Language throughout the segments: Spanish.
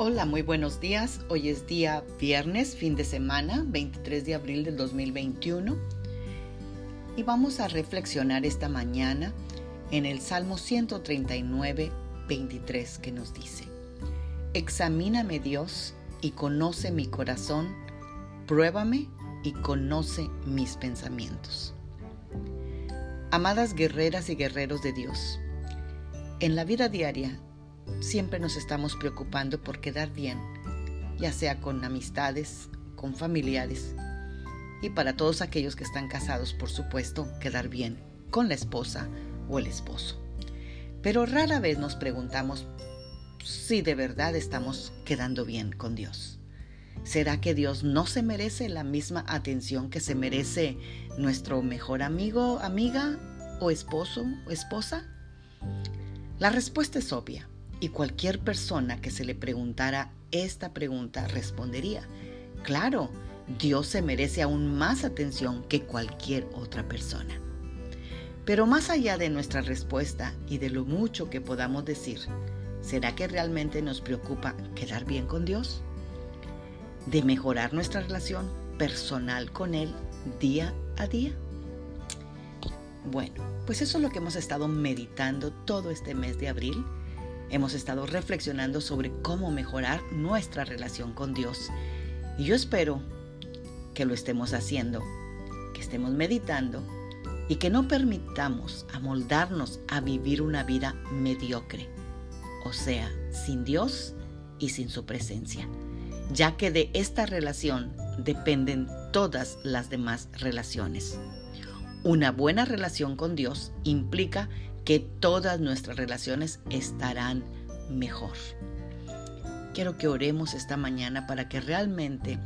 Hola, muy buenos días. Hoy es día viernes, fin de semana, 23 de abril del 2021. Y vamos a reflexionar esta mañana en el Salmo 139, 23, que nos dice, Examíname Dios y conoce mi corazón, pruébame y conoce mis pensamientos. Amadas guerreras y guerreros de Dios, en la vida diaria siempre nos estamos preocupando por quedar bien, ya sea con amistades, con familiares y para todos aquellos que están casados, por supuesto, quedar bien con la esposa o el esposo. Pero rara vez nos preguntamos si de verdad estamos quedando bien con Dios. ¿Será que Dios no se merece la misma atención que se merece nuestro mejor amigo, amiga o esposo o esposa? La respuesta es obvia. Y cualquier persona que se le preguntara esta pregunta respondería, claro, Dios se merece aún más atención que cualquier otra persona. Pero más allá de nuestra respuesta y de lo mucho que podamos decir, ¿será que realmente nos preocupa quedar bien con Dios? ¿De mejorar nuestra relación personal con Él día a día? Bueno, pues eso es lo que hemos estado meditando todo este mes de abril Hemos estado reflexionando sobre cómo mejorar nuestra relación con Dios. Y yo espero que lo estemos haciendo, que estemos meditando y que no permitamos amoldarnos a vivir una vida mediocre, o sea, sin Dios y sin su presencia, ya que de esta relación dependen todas las demás relaciones. Una buena relación con Dios implica que todas nuestras relaciones estarán mejor. Quiero que oremos esta mañana para que realmente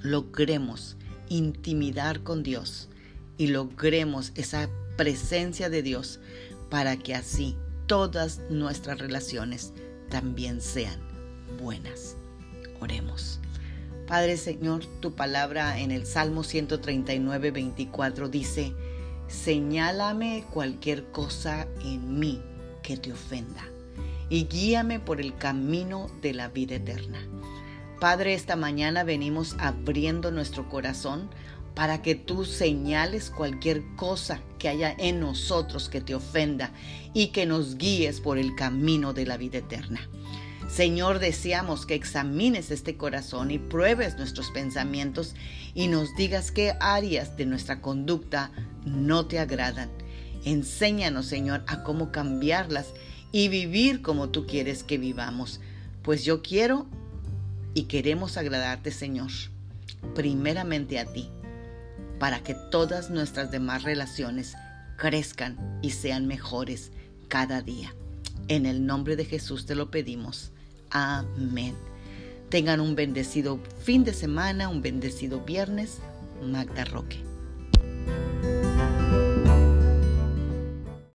logremos intimidar con Dios y logremos esa presencia de Dios para que así todas nuestras relaciones también sean buenas. Oremos. Padre Señor, tu palabra en el Salmo 139, 24 dice, Señálame cualquier cosa en mí que te ofenda y guíame por el camino de la vida eterna. Padre, esta mañana venimos abriendo nuestro corazón para que tú señales cualquier cosa que haya en nosotros que te ofenda y que nos guíes por el camino de la vida eterna. Señor, deseamos que examines este corazón y pruebes nuestros pensamientos y nos digas qué áreas de nuestra conducta no te agradan. Enséñanos, Señor, a cómo cambiarlas y vivir como tú quieres que vivamos. Pues yo quiero y queremos agradarte, Señor, primeramente a ti, para que todas nuestras demás relaciones crezcan y sean mejores cada día. En el nombre de Jesús te lo pedimos. Amén. Tengan un bendecido fin de semana, un bendecido viernes. Magda Roque.